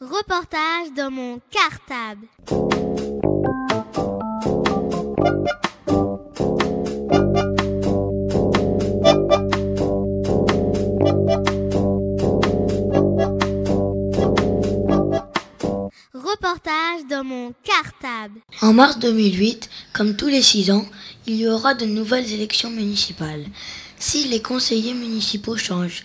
Reportage dans mon cartable. Reportage dans mon cartable. En mars 2008, comme tous les six ans, il y aura de nouvelles élections municipales. Si les conseillers municipaux changent,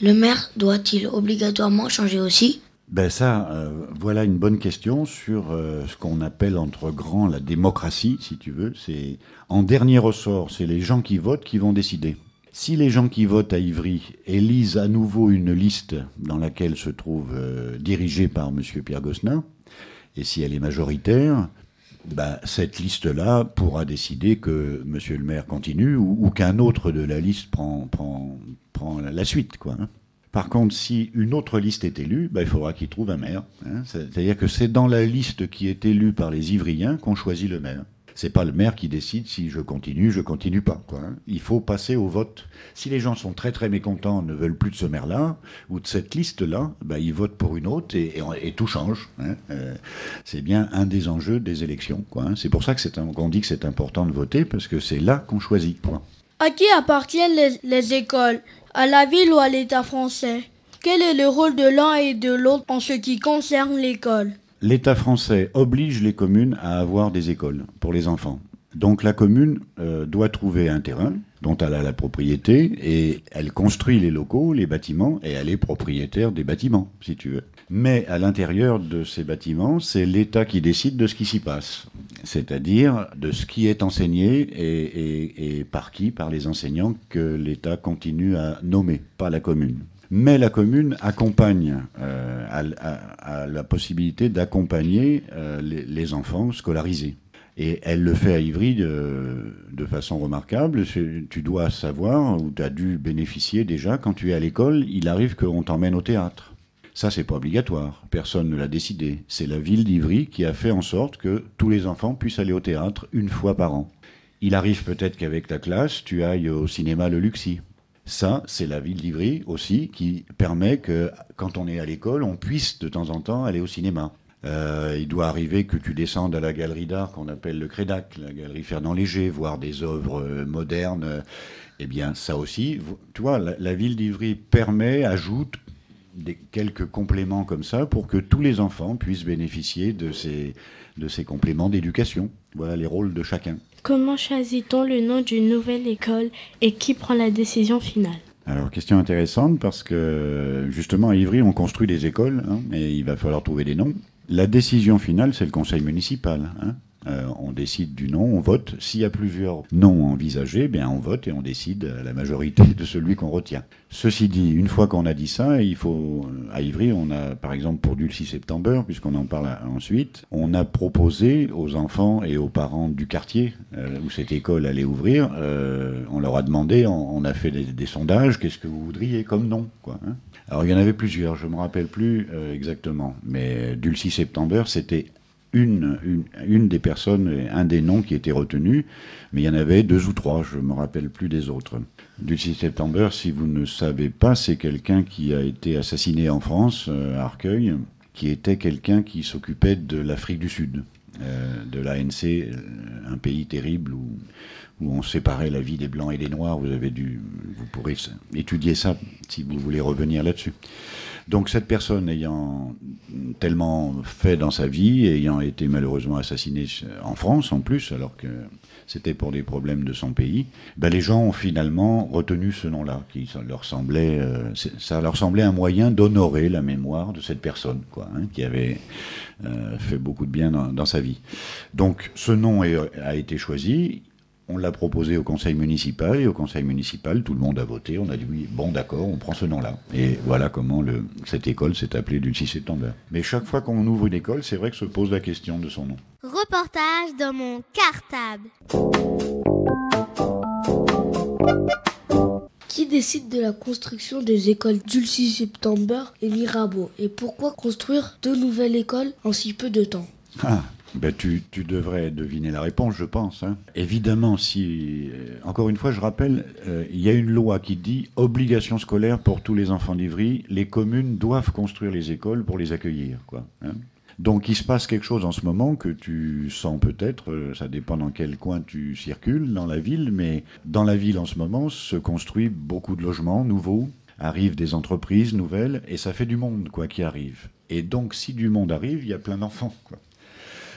le maire doit-il obligatoirement changer aussi? Ben ça, euh, voilà une bonne question sur euh, ce qu'on appelle entre grands la démocratie, si tu veux. C'est en dernier ressort, c'est les gens qui votent qui vont décider. Si les gens qui votent à Ivry élisent à nouveau une liste dans laquelle se trouve euh, dirigée par M. Pierre Gosselin, et si elle est majoritaire, ben, cette liste-là pourra décider que M. le maire continue ou, qu'un autre de la liste prend, la suite. Hein. Par contre, si une autre liste est élue, ben, il faudra qu'il trouve un maire. Hein. C'est-à-dire que c'est dans la liste qui est élue par les Ivriens qu'on choisit le maire. C'est pas le maire qui décide si je continue, je continue pas. Hein. Il faut passer au vote. Si les gens sont très très mécontents, ne veulent plus de ce maire-là ou de cette liste-là, ben, ils votent pour une autre et, tout change. Hein. Euh, c'est bien un des enjeux des élections. C'est pour ça qu'on dit que c'est important de voter parce que c'est là qu'on choisit. À qui appartiennent les écoles? À la ville ou à l'État français Quel est le rôle de l'un et de l'autre en ce qui concerne l'école? L'État français oblige les communes à avoir des écoles pour les enfants. Donc la commune euh, doit trouver un terrain dont elle a la propriété et elle construit les locaux, les bâtiments et elle est propriétaire des bâtiments, si tu veux. Mais à l'intérieur de ces bâtiments, c'est l'État qui décide de ce qui s'y passe, c'est-à-dire de ce qui est enseigné et, par qui, par les enseignants que l'État continue à nommer, pas la commune mais la commune accompagne, euh, a, la possibilité d'accompagner euh, les, enfants scolarisés. Et elle le fait à Ivry de, façon remarquable. Tu dois savoir, ou tu as dû bénéficier déjà, quand tu es à l'école, il arrive qu'on t'emmène au théâtre. Ça, c'est pas obligatoire. Personne ne l'a décidé. C'est la ville d'Ivry qui a fait en sorte que tous les enfants puissent aller au théâtre une fois par an. Il arrive peut-être qu'avec ta classe, tu ailles au cinéma Le Luxi. Ça, c'est la ville d'Ivry aussi qui permet que quand on est à l'école, on puisse de temps en temps aller au cinéma. Euh, il doit arriver que tu descendes à la galerie d'art qu'on appelle le Crédac, la galerie Fernand Léger, voir des œuvres euh, modernes. Eh bien, ça aussi, tu vois, la, ville d'Ivry permet, ajoute des, quelques compléments comme ça pour que tous les enfants puissent bénéficier de ces, de ces compléments d'éducation. Voilà les rôles de chacun. Comment choisit-on le nom d'une nouvelle école et qui prend la décision finale? Alors, question intéressante parce que justement à Ivry, on construit des écoles hein, et il va falloir trouver des noms. La décision finale, c'est le conseil municipal. Hein. Euh, on décide du nom, on vote. S'il y a plusieurs noms envisagés, bien on vote et on décide à la majorité de celui qu'on retient. Ceci dit, une fois qu'on a dit ça, il faut à Ivry, on a par exemple pour du 6 septembre, puisqu'on en parle ensuite, on a proposé aux enfants et aux parents du quartier euh, où cette école allait ouvrir, euh, on leur a demandé, on, a fait des, sondages, qu'est-ce que vous voudriez comme nom. Hein. Alors il y en avait plusieurs, je me rappelle plus exactement, mais Dulcie September, c'était une, une, des personnes, un des noms qui était retenu, mais il y en avait deux ou trois, je ne me rappelle plus des autres. Dulcie September, si vous ne savez pas, c'est quelqu'un qui a été assassiné en France, euh, à Arcueil, qui était quelqu'un qui s'occupait de l'Afrique du Sud, euh, de l'ANC, euh, un pays terrible où, où on séparait la vie des Blancs et des Noirs. Vous, avez dû, vous pourrez étudier ça si vous voulez revenir là-dessus. Donc cette personne ayant tellement fait dans sa vie, ayant été malheureusement assassinée en France en plus, alors que c'était pour des problèmes de son pays, ben les gens ont finalement retenu ce nom-là, qui ça leur semblait, euh, ça leur semblait un moyen d'honorer la mémoire de cette personne, quoi, hein, qui avait euh, fait beaucoup de bien dans, dans, sa vie. Donc ce nom a été choisi. On l'a proposé au conseil municipal et au conseil municipal, tout le monde a voté. On a dit oui, bon d'accord, on prend ce nom-là. Et voilà comment le, cette école s'est appelée du 6 septembre. Mais chaque fois qu'on ouvre une école, c'est vrai que se pose la question de son nom. Reportage dans mon cartable. Qui décide de la construction des écoles Dulcie September et Mirabeau? Et pourquoi construire deux nouvelles écoles en si peu de temps? Ah, Ben, tu, devrais deviner la réponse, je pense. hein. Évidemment, si. euh, Encore une fois, je rappelle, euh, il y a une loi qui dit obligation scolaire pour tous les enfants d'Ivry. Les communes doivent construire les écoles pour les accueillir. Quoi, hein. Donc, il se passe quelque chose en ce moment que tu sens peut-être, euh, ça dépend dans quel coin tu circules dans la ville, mais dans la ville en ce moment se construit beaucoup de logements nouveaux, arrivent des entreprises nouvelles, et ça fait du monde quoi qui arrive. Et donc, si du monde arrive, il y a plein d'enfants.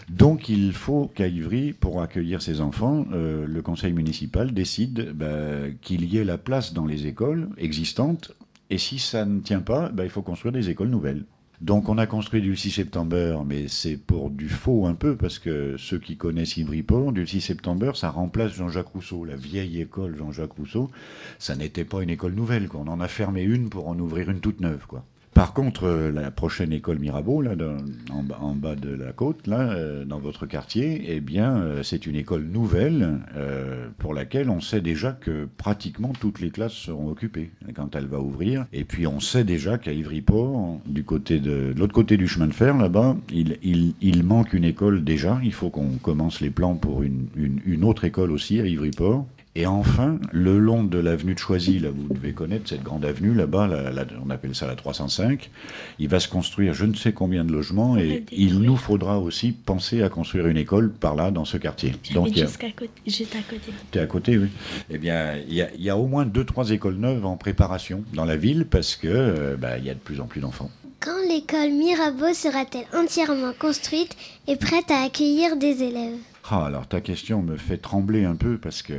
Donc il faut qu'à Ivry, pour accueillir ces enfants, euh, le conseil municipal décide bah, qu'il y ait la place dans les écoles existantes. Et si ça ne tient pas, bah, il faut construire des écoles nouvelles. Donc on a construit du 6 septembre, mais c'est pour du faux un peu, parce que ceux qui connaissent Ivry-Port, du 6 septembre, ça remplace Jean-Jacques Rousseau, la vieille école Jean-Jacques Rousseau. Ça n'était pas une école nouvelle, quoi. on en a fermé une pour en ouvrir une toute neuve. quoi. Par contre, euh, la prochaine école Mirabeau, là, dans- en, bas- en bas de la côte, là, euh, dans votre quartier, eh bien, euh, c'est une école nouvelle euh, pour laquelle on sait déjà que pratiquement toutes les classes seront occupées quand elle va ouvrir. Et puis, on sait déjà qu'à Ivry-Port, du côté de, de l'autre côté du chemin de fer, là-bas, il, il, il manque une école déjà. Il faut qu'on commence les plans pour une, une, une autre école aussi à Ivry-Port. Et enfin, le long de l'avenue de Choisy, là, vous devez connaître cette grande avenue là-bas, la- la- on appelle ça la 305, il va se construire je ne sais combien de logements et il nous faudra aussi penser à construire une école par là, dans ce quartier. Donc, jusqu'à côté, juste à côté. T'es à côté, oui. Eh bien, il y a, il y a au moins deux, trois écoles neuves en préparation dans la ville parce que euh, bah, il y a de plus en plus d'enfants. Quand l'école Mirabeau sera-t-elle entièrement construite et prête à accueillir des élèves? Ah, alors ta question me fait trembler un peu parce que,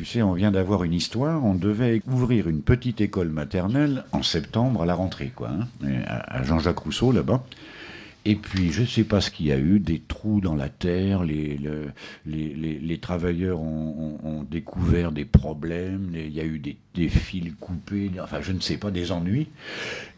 tu sais, on vient d'avoir une histoire. On devait ouvrir une petite école maternelle en septembre à la rentrée, quoi, hein, à Jean-Jacques Rousseau là-bas. Et puis, je ne sais pas ce qu'il y a eu, des trous dans la terre, les, le- les, les- travailleurs ont, ont- découvert des problèmes, il y a eu des, des fils coupés, enfin, je ne sais pas, des ennuis.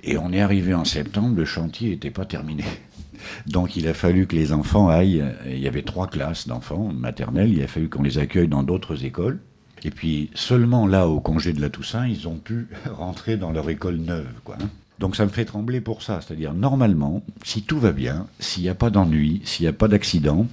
Et on est arrivé en septembre, le chantier n'était pas terminé. Donc il a fallu que les enfants aillent, il y avait trois classes d'enfants maternelles, il a fallu qu'on les accueille dans d'autres écoles. Et puis seulement là, au congé de la Toussaint, ils ont pu rentrer dans leur école neuve. Quoi, hein. Donc ça me fait trembler pour ça. C'est-à-dire, normalement, si tout va bien, s'il n'y a pas d'ennui, s'il n'y a pas d'accident,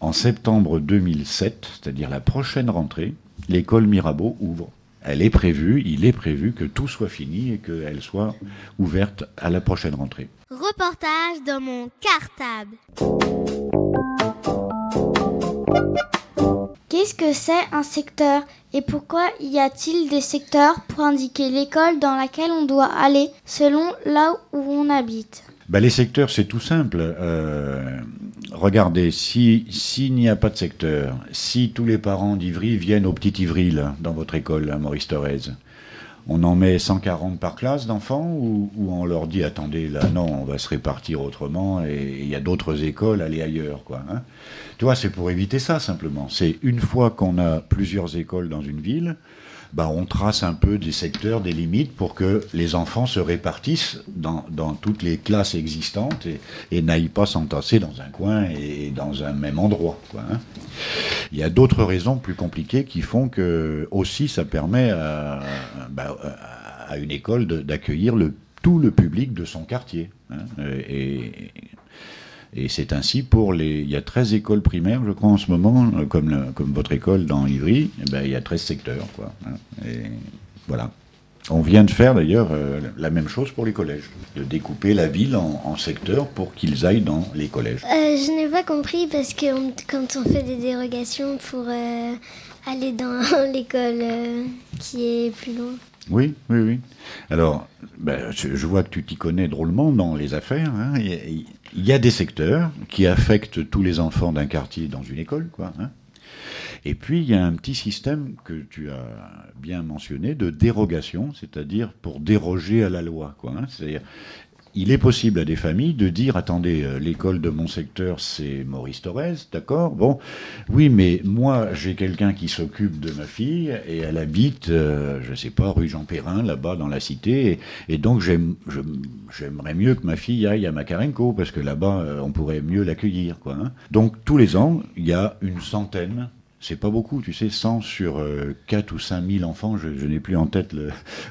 en septembre 2007, c'est-à-dire la prochaine rentrée, l'école Mirabeau ouvre. Elle est prévue, il est prévu que tout soit fini et qu'elle soit ouverte à la prochaine rentrée. Reportage dans mon cartable. Qu'est-ce que c'est un secteur et pourquoi y a-t-il des secteurs pour indiquer l'école dans laquelle on doit aller selon là où on habite Bah, les secteurs, c'est tout simple. Euh, regardez, si s'il n'y a pas de secteur, si tous les parents d'Ivry viennent au petit Ivry, dans votre école, Maurice Thorez, on en met 140 par classe d'enfants ou, on leur dit attendez là non on va se répartir autrement et il y a d'autres écoles allez ailleurs quoi hein. tu vois c'est pour éviter ça simplement c'est une fois qu'on a plusieurs écoles dans une ville bah, on trace un peu des secteurs, des limites pour que les enfants se répartissent dans, dans toutes les classes existantes et, et n'aillent pas s'entasser dans un coin et dans un même endroit. Quoi, hein. Il y a d'autres raisons plus compliquées qui font que aussi ça permet à, bah, à- à une école d'accueillir tout le public de son quartier. hein. Et, c'est ainsi pour les. Il y a 13 écoles primaires, je crois, en ce moment, euh, comme, comme votre école dans Ivry. eh ben, il y a 13 secteurs. Quoi, hein. Et voilà. On vient de faire d'ailleurs euh, la même chose pour les collèges, de découper la ville en, secteurs pour qu'ils aillent dans les collèges. Euh, je n'ai pas compris parce que quand on fait des dérogations pour euh, aller dans l'école euh, qui est plus loin. Oui, oui, oui. Alors, ben, je vois que tu t'y connais drôlement dans les affaires. hein. Il y a- il y a des secteurs qui affectent tous les enfants d'un quartier dans une école, quoi. hein. Et puis, il y a un petit système que tu as bien mentionné de dérogation, c'est-à-dire pour déroger à la loi, quoi. hein. C'est-à-dire, il est possible à des familles de dire attendez, euh, l'école de mon secteur c'est Maurice Thorez, d'accord Bon, oui, mais moi j'ai quelqu'un qui s'occupe de ma fille et elle habite, euh, je sais pas, rue Jean Perrin, là-bas dans la cité, et, donc j'aimerais mieux que ma fille aille à Makarenko parce que là-bas euh, on pourrait mieux l'accueillir, hein. Donc tous les ans il y a une centaine c'est pas beaucoup, tu sais, 100 sur euh, 4 ou 5 000 enfants, je, n'ai plus en tête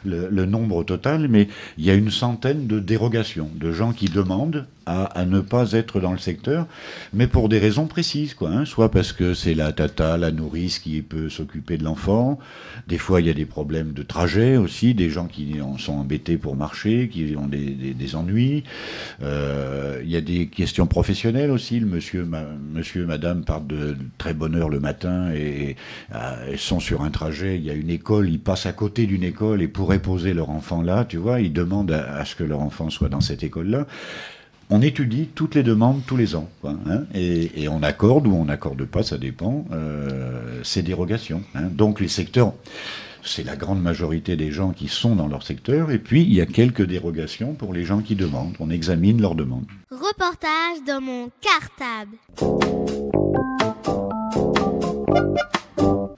le nombre total, mais il y a une centaine de dérogations, de gens qui demandent à, à, ne pas être dans le secteur, mais pour des raisons précises, quoi. Hein. Soit parce que c'est la tata, la nourrice qui peut s'occuper de l'enfant. Des fois, il y a des problèmes de trajet aussi, des gens qui en sont embêtés pour marcher, qui ont des, des, des ennuis. Euh, il y a des questions professionnelles aussi. Le monsieur, ma, monsieur, madame partent de très bonne heure le matin et euh, sont sur un trajet. Il y a une école, ils passent à côté d'une école et pourraient poser leur enfant là, tu vois. Ils demandent à, à ce que leur enfant soit dans cette école-là on étudie toutes les demandes tous les ans, quoi, hein, et, et, on accorde ou on n'accorde pas, ça dépend, euh, ces dérogations. Hein. Donc les secteurs, c'est la grande majorité des gens qui sont dans leur secteur, et puis il y a quelques dérogations pour les gens qui demandent. On examine leurs demandes. Reportage dans mon cartable.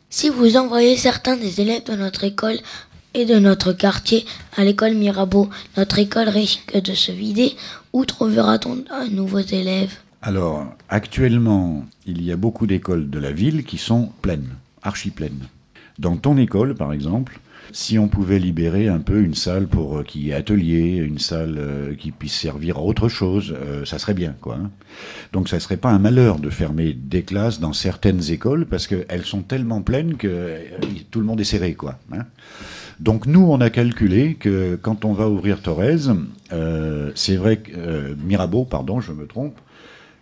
Si vous envoyez certains des élèves de notre école et de notre quartier à l'école Mirabeau, notre école risque de se vider. Où trouvera-t-on de nouveaux élèves Alors, actuellement, il y a beaucoup d'écoles de la ville qui sont pleines, archi pleines. Dans ton école, par exemple, si on pouvait libérer un peu une salle pour euh, qui est atelier, une salle euh, qui puisse servir à autre chose, euh, ça serait bien, quoi. Hein. Donc, ça serait pas un malheur de fermer des classes dans certaines écoles parce qu'elles sont tellement pleines que euh, tout le monde est serré, quoi. Hein. Donc nous, on a calculé que quand on va ouvrir Torres, euh, c'est vrai que euh, Mirabeau, pardon, je me trompe.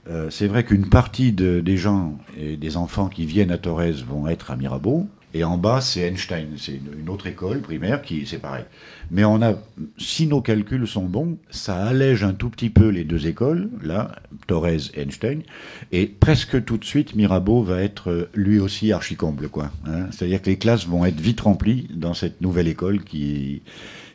Euh, c'est vrai qu'une partie de, des gens et des enfants qui viennent à Torres vont être à Mirabeau, et en bas c'est Einstein, c'est une, autre école primaire qui c'est pareil. Mais on a, si nos calculs sont bons, ça allège un tout petit peu les deux écoles, là, Torres et Einstein, et presque tout de suite Mirabeau va être lui aussi archicomble, quoi. Hein C'est-à-dire que les classes vont être vite remplies dans cette nouvelle école qui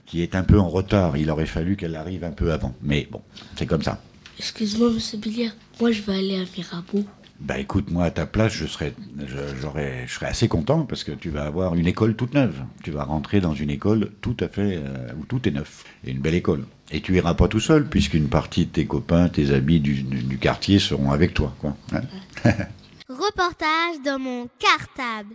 qui est un peu en retard. Il aurait fallu qu'elle arrive un peu avant, mais bon, c'est comme ça. Excuse-moi, Monsieur Billiard, moi je vais aller à Mirabeau. Bah écoute, moi à ta place, je serais, j'aurais, je serais assez content parce que tu vas avoir une école toute neuve. Tu vas rentrer dans une école tout à fait euh, où tout est neuf et une belle école. Et tu iras pas tout seul puisqu'une partie de tes copains, tes amis du, quartier seront avec toi, quoi. Hein Reportage dans mon cartable.